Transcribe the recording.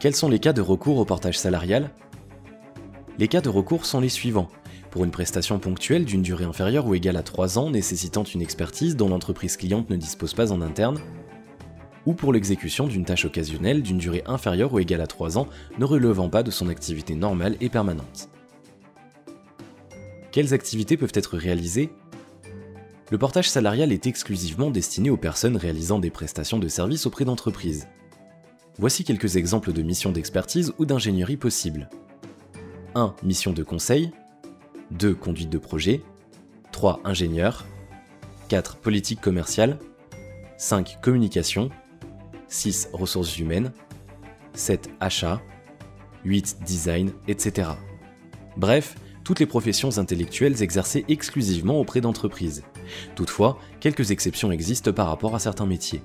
Quels sont les cas de recours au portage salarial? Les cas de recours sont les suivants. Pour une prestation ponctuelle d'une durée inférieure ou égale à 3 ans nécessitant une expertise dont l'entreprise cliente ne dispose pas en interne, ou pour l'exécution d'une tâche occasionnelle d'une durée inférieure ou égale à 3 ans ne relevant pas de son activité normale et permanente. Quelles activités peuvent être réalisées? Le portage salarial est exclusivement destiné aux personnes réalisant des prestations de services auprès d'entreprises. Voici quelques exemples de missions d'expertise ou d'ingénierie possibles. 1. Mission de conseil. 2. Conduite de projet. 3. Ingénieur. 4. Politique commerciale. 5. Communication. 6. Ressources humaines, 7. Achat, 8. Design, etc. Bref, toutes les professions intellectuelles exercées exclusivement auprès d'entreprises. Toutefois, quelques exceptions existent par rapport à certains métiers.